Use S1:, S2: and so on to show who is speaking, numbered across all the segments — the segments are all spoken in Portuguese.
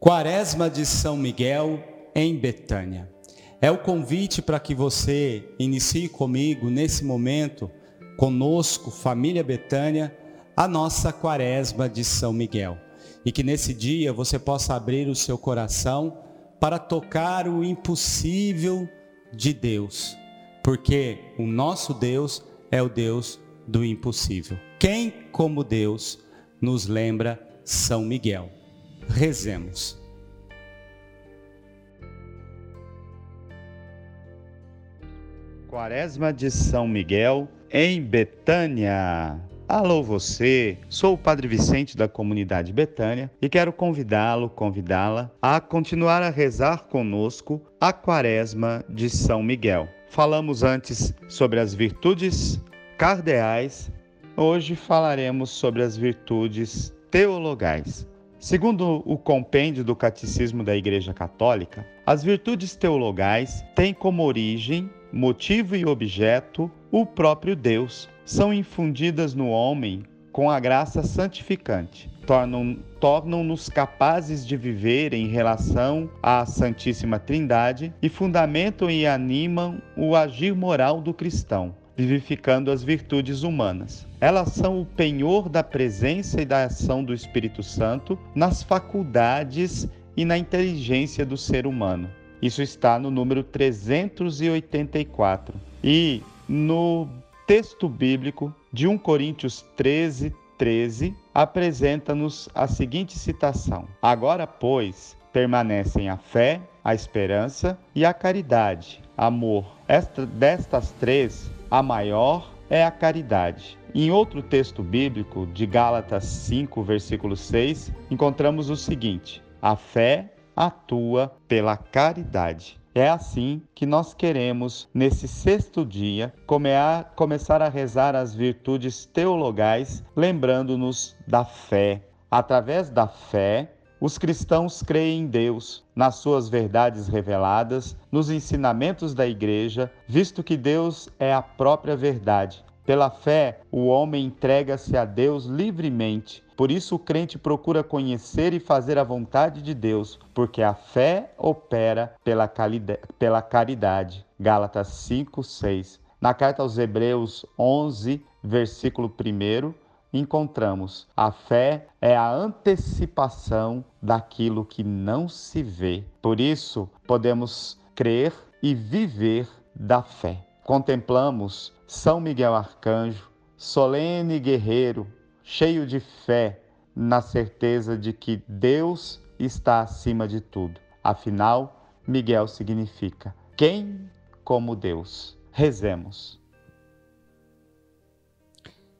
S1: Quaresma de São Miguel em Betânia. É o convite para que você inicie comigo nesse momento, conosco, família Betânia, a nossa Quaresma de São Miguel. E que nesse dia você possa abrir o seu coração para tocar o impossível de Deus, porque o nosso Deus é o Deus do impossível. Quem, como Deus, nos lembra São Miguel? Rezemos. Quaresma de São Miguel em Betânia. Alô você, sou o Padre Vicente da comunidade Betânia e quero convidá-lo, convidá-la a continuar a rezar conosco a Quaresma de São Miguel. Falamos antes sobre as virtudes cardeais, hoje falaremos sobre as virtudes teologais. Segundo o compêndio do Catecismo da Igreja Católica, as virtudes teologais têm como origem, motivo e objeto o próprio Deus. São infundidas no homem com a graça santificante, tornam-nos tornam capazes de viver em relação à Santíssima Trindade e fundamentam e animam o agir moral do cristão vivificando as virtudes humanas. Elas são o penhor da presença e da ação do Espírito Santo nas faculdades e na inteligência do ser humano. Isso está no número 384. E no texto bíblico de 1 Coríntios 13, 13, apresenta-nos a seguinte citação: Agora, pois, permanecem a fé, a esperança e a caridade, amor. Esta, destas três, a maior é a caridade. Em outro texto bíblico, de Gálatas 5, versículo 6, encontramos o seguinte: a fé atua pela caridade. É assim que nós queremos, nesse sexto dia, começar a rezar as virtudes teologais, lembrando-nos da fé. Através da fé, os cristãos creem em Deus, nas suas verdades reveladas, nos ensinamentos da Igreja, visto que Deus é a própria verdade. Pela fé, o homem entrega-se a Deus livremente. Por isso, o crente procura conhecer e fazer a vontade de Deus, porque a fé opera pela, pela caridade. Gálatas 5, 6. Na carta aos Hebreus 11, versículo 1, encontramos a fé é a antecipação daquilo que não se vê. Por isso, podemos crer e viver da fé. Contemplamos São Miguel Arcanjo, solene guerreiro, cheio de fé, na certeza de que Deus está acima de tudo. Afinal, Miguel significa quem como Deus. Rezemos.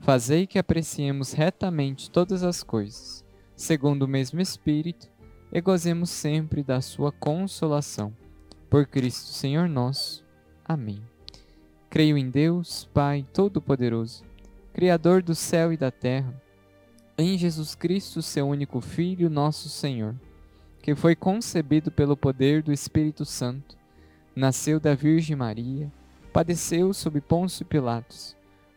S2: Fazei que apreciemos retamente todas as coisas, segundo o mesmo Espírito, e gozemos sempre da sua consolação. Por Cristo Senhor nosso. Amém. Creio em Deus, Pai Todo-Poderoso, Criador do céu e da terra, em Jesus Cristo, seu único Filho, nosso Senhor, que foi concebido pelo poder do Espírito Santo, nasceu da Virgem Maria, padeceu sob Pôncio Pilatos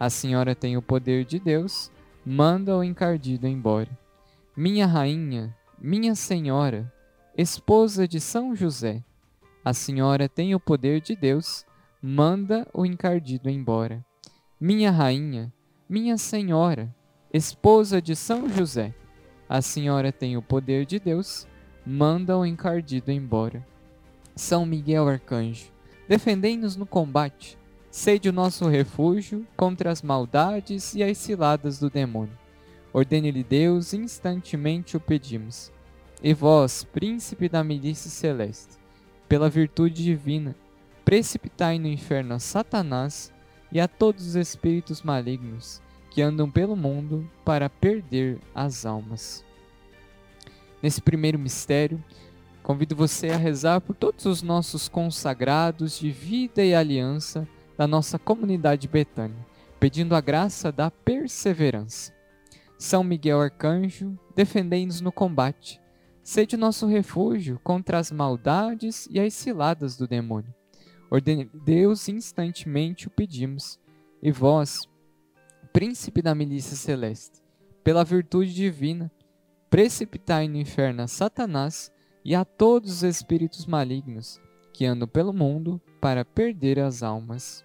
S2: a senhora tem o poder de Deus, manda o encardido embora. Minha rainha, minha senhora, esposa de São José, a senhora tem o poder de Deus, manda o encardido embora. Minha rainha, minha senhora, esposa de São José, a senhora tem o poder de Deus, manda o encardido embora. São Miguel Arcanjo, defendei-nos no combate, sede o nosso refúgio contra as maldades e as ciladas do demônio. Ordene-lhe Deus, instantemente o pedimos. E vós, príncipe da milícia celeste, pela virtude divina, precipitai no inferno a Satanás e a todos os espíritos malignos que andam pelo mundo para perder as almas. Nesse primeiro mistério, convido você a rezar por todos os nossos consagrados de vida e aliança da nossa comunidade Betânia, pedindo a graça da perseverança. São Miguel Arcanjo, defendei-nos no combate. Sede nosso refúgio contra as maldades e as ciladas do demônio. Ordene Deus instantemente o pedimos. E vós, príncipe da milícia celeste, pela virtude divina, precipitai no inferno a Satanás e a todos os espíritos malignos que andam pelo mundo para perder as almas.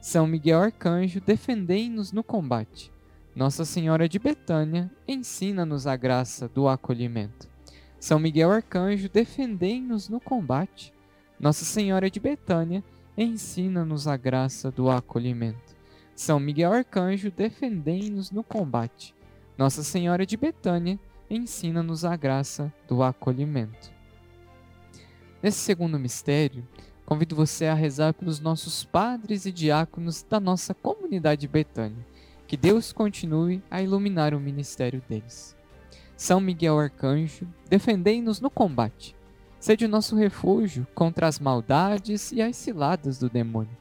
S2: São Miguel Arcanjo, defendei-nos no combate. Nossa Senhora de Betânia, ensina-nos a graça do acolhimento. São Miguel Arcanjo, defendei-nos no combate. Nossa Senhora de Betânia, ensina-nos a graça do acolhimento. são Miguel Arcanjo, defendei-nos no combate. Nossa Senhora de Betânia, ensina-nos a graça do acolhimento. Nesse segundo mistério, convido você a rezar pelos nossos padres e diáconos da nossa comunidade Betânia. Que Deus continue a iluminar o ministério deles. São Miguel Arcanjo, defendei-nos no combate. Sede o nosso refúgio contra as maldades e as ciladas do demônio.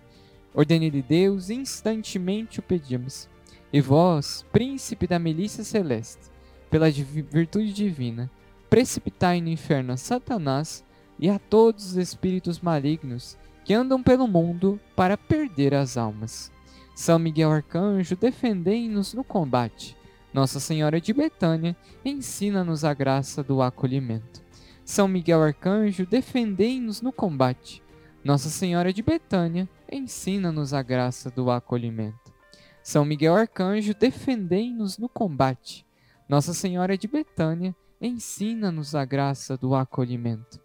S2: Ordene-lhe Deus, instantemente o pedimos. E vós, príncipe da milícia celeste, pela virtude divina, precipitai no inferno a Satanás e a todos os espíritos malignos que andam pelo mundo para perder as almas. São Miguel Arcanjo, defendei-nos no combate. Nossa Senhora de Betânia, ensina-nos a graça do acolhimento. São Miguel Arcanjo, defendei-nos no combate. Nossa Senhora de Betânia, ensina-nos a graça do acolhimento. São Miguel Arcanjo, defendei-nos no combate. Nossa Senhora de Betânia, ensina-nos a graça do acolhimento.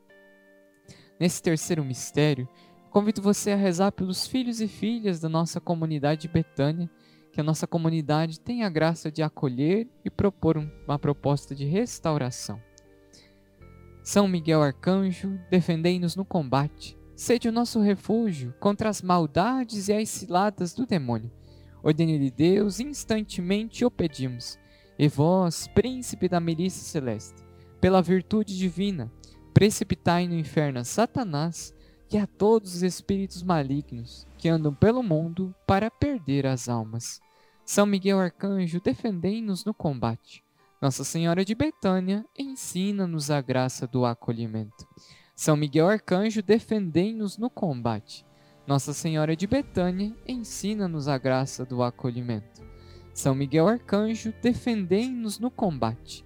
S2: Nesse terceiro mistério, Convido você a rezar pelos filhos e filhas da nossa comunidade Betânia, que a nossa comunidade tenha a graça de acolher e propor uma proposta de restauração. São Miguel Arcanjo, defendei-nos no combate. Sede o nosso refúgio contra as maldades e as ciladas do demônio. Ordene-lhe Deus, instantemente o pedimos. E vós, príncipe da milícia celeste, pela virtude divina, precipitai no inferno Satanás e a todos os espíritos malignos que andam pelo mundo para perder as almas. São Miguel Arcanjo, defendei-nos no combate. Nossa Senhora de Betânia, ensina-nos a graça do acolhimento. São Miguel Arcanjo, defendei-nos no combate. Nossa Senhora de Betânia, ensina-nos a graça do acolhimento. São Miguel Arcanjo, defendei-nos no combate.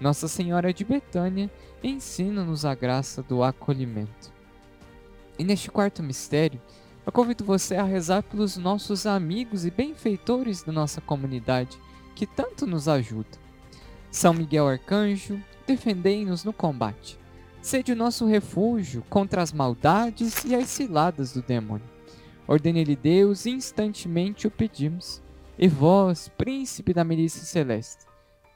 S2: Nossa Senhora de Betânia, ensina-nos a graça do acolhimento. E neste quarto mistério, eu convido você a rezar pelos nossos amigos e benfeitores da nossa comunidade, que tanto nos ajudam. São Miguel Arcanjo, defendei-nos no combate. Sede o nosso refúgio contra as maldades e as ciladas do demônio. Ordene-lhe Deus, instantemente o pedimos. E vós, príncipe da milícia celeste,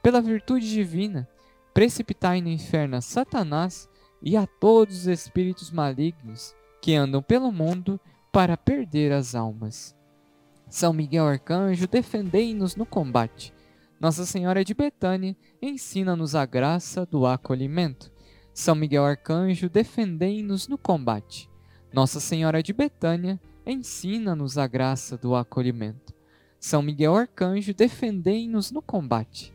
S2: pela virtude divina, precipitai no inferno a Satanás e a todos os espíritos malignos que andam pelo mundo para perder as almas. São Miguel Arcanjo, defendei-nos no combate. Nossa Senhora de Betânia, ensina-nos a graça do acolhimento. São Miguel Arcanjo, defendei-nos no combate. Nossa Senhora de Betânia, ensina-nos a graça do acolhimento. São Miguel Arcanjo, defendei-nos no combate.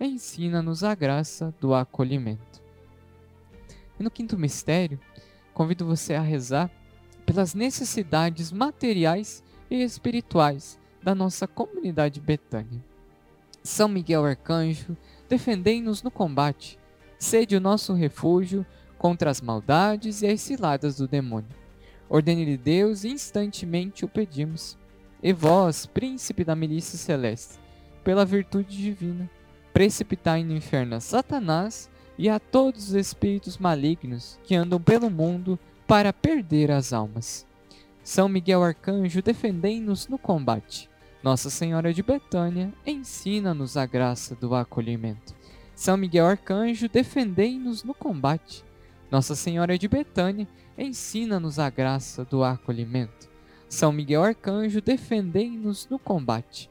S2: ensina-nos a graça do acolhimento. E no quinto mistério, convido você a rezar pelas necessidades materiais e espirituais da nossa comunidade Betânia. São Miguel Arcanjo, defendei-nos no combate, sede o nosso refúgio contra as maldades e as ciladas do demônio. Ordene-lhe Deus, instantemente o pedimos. E vós, príncipe da milícia celeste, pela virtude divina, precipitai no inferno a Satanás e a todos os espíritos malignos que andam pelo mundo para perder as almas. São Miguel Arcanjo, defendei-nos no combate. Nossa Senhora de Betânia, ensina-nos a graça do acolhimento. São Miguel Arcanjo, defendei-nos no combate. Nossa Senhora de Betânia, ensina-nos a graça do acolhimento. São Miguel Arcanjo, defendei-nos no combate.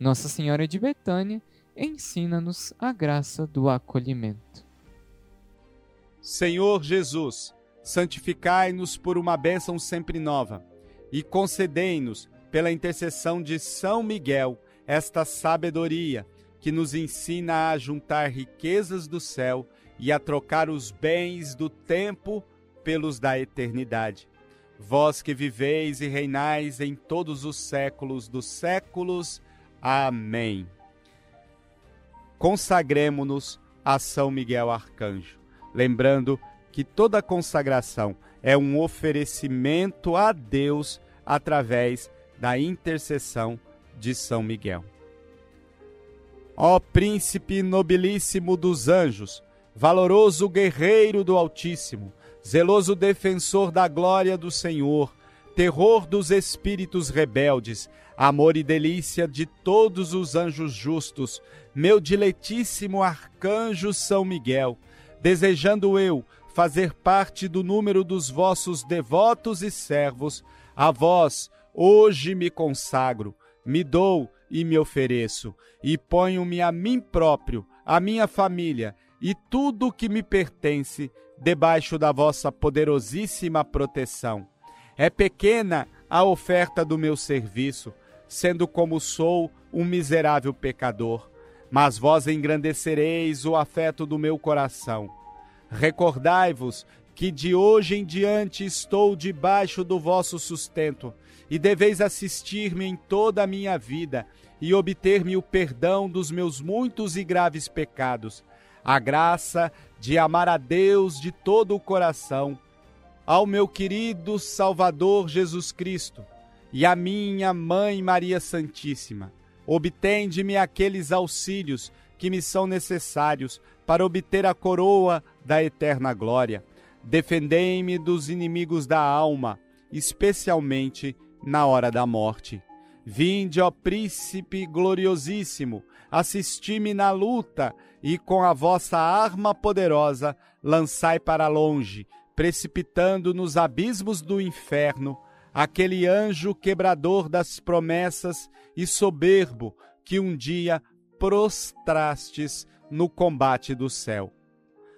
S2: Nossa Senhora de Betânia, ensina-nos a graça do acolhimento.
S1: Senhor Jesus, santificai-nos por uma bênção sempre nova e concedei-nos pela intercessão de São Miguel, esta sabedoria que nos ensina a juntar riquezas do céu e a trocar os bens do tempo pelos da eternidade. Vós que viveis e reinais em todos os séculos dos séculos. Amém. Consagremos-nos a São Miguel Arcanjo, lembrando que toda consagração é um oferecimento a Deus através da intercessão de São Miguel. Ó príncipe nobilíssimo dos anjos, valoroso guerreiro do Altíssimo, zeloso defensor da glória do Senhor, terror dos espíritos rebeldes, amor e delícia de todos os anjos justos, meu diletíssimo arcanjo São Miguel, desejando eu fazer parte do número dos vossos devotos e servos, a vós, Hoje me consagro, me dou e me ofereço, e ponho-me a mim próprio, a minha família e tudo o que me pertence debaixo da vossa poderosíssima proteção. É pequena a oferta do meu serviço, sendo como sou um miserável pecador, mas vós engrandecereis o afeto do meu coração. Recordai-vos que de hoje em diante estou debaixo do vosso sustento e deveis assistir-me em toda a minha vida e obter-me o perdão dos meus muitos e graves pecados, a graça de amar a Deus de todo o coração, ao meu querido Salvador Jesus Cristo e à minha Mãe Maria Santíssima. Obtende-me aqueles auxílios que me são necessários para obter a coroa da eterna glória. Defendei-me dos inimigos da alma, especialmente na hora da morte. Vinde, ó príncipe gloriosíssimo, assisti-me na luta e com a vossa arma poderosa lançai para longe, precipitando nos abismos do inferno, aquele anjo quebrador das promessas e soberbo que um dia prostrastes no combate do céu.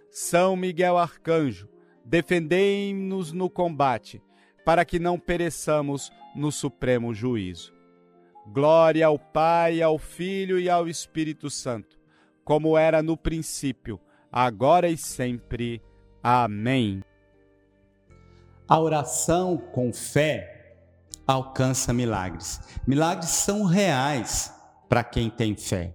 S1: São Miguel Arcanjo, defendei-nos no combate, para que não pereçamos no supremo juízo. Glória ao Pai, ao Filho e ao Espírito Santo, como era no princípio, agora e sempre. Amém.
S3: A oração com fé alcança milagres. Milagres são reais para quem tem fé.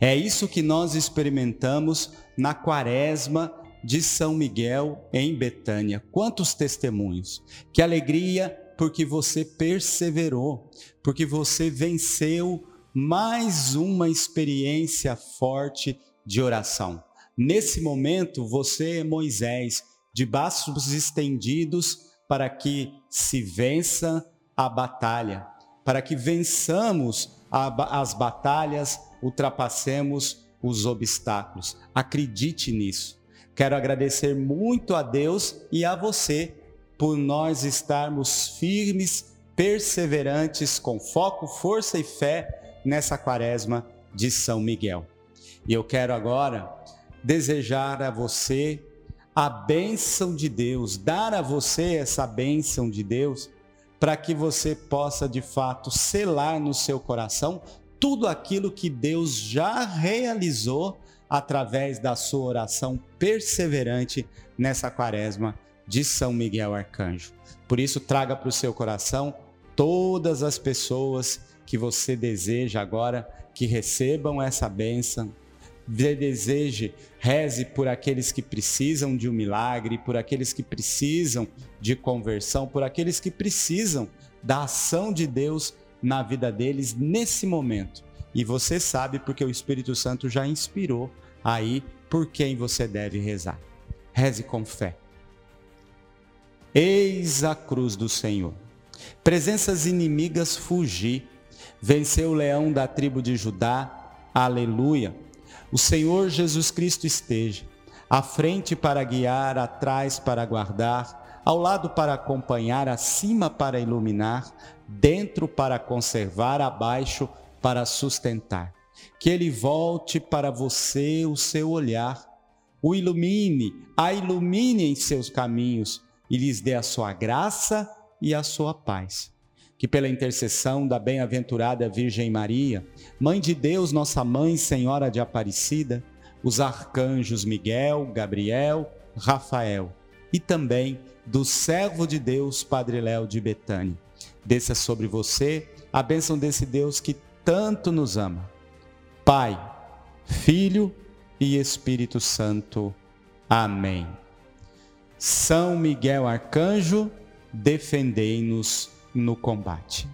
S3: É isso que nós experimentamos na quaresma de São Miguel em Betânia. Quantos testemunhos! Que alegria porque você perseverou, porque você venceu mais uma experiência forte de oração. Nesse momento, você é Moisés, de braços estendidos para que se vença a batalha, para que vençamos a, as batalhas, ultrapassemos os obstáculos. Acredite nisso. Quero agradecer muito a Deus e a você por nós estarmos firmes, perseverantes, com foco, força e fé nessa quaresma de São Miguel. E eu quero agora desejar a você a bênção de Deus, dar a você essa bênção de Deus, para que você possa de fato selar no seu coração tudo aquilo que Deus já realizou através da sua oração perseverante nessa quaresma de São Miguel Arcanjo. Por isso, traga para o seu coração todas as pessoas
S1: que você deseja agora que recebam essa bênção. Deseje, reze por aqueles que precisam de um milagre, por aqueles que precisam de conversão, por aqueles que precisam da ação de Deus na vida deles nesse momento. E você sabe porque o Espírito Santo já inspirou aí por quem você deve rezar. Reze com fé. Eis a cruz do Senhor. Presenças inimigas fugir. Venceu o leão da tribo de Judá. Aleluia. O Senhor Jesus Cristo esteja à frente para guiar, atrás para guardar, ao lado para acompanhar, acima para iluminar, dentro para conservar, abaixo para sustentar. Que ele volte para você o seu olhar, o ilumine, a ilumine em seus caminhos e lhes dê a sua graça e a sua paz. Que pela intercessão da bem-aventurada Virgem Maria, Mãe de Deus, nossa Mãe, Senhora de Aparecida, os arcanjos Miguel, Gabriel, Rafael e também do servo de Deus, Padre Léo de Betânia. Desça sobre você a bênção desse Deus que tanto nos ama. Pai, Filho e Espírito Santo. Amém. São Miguel Arcanjo, defendei-nos no combate.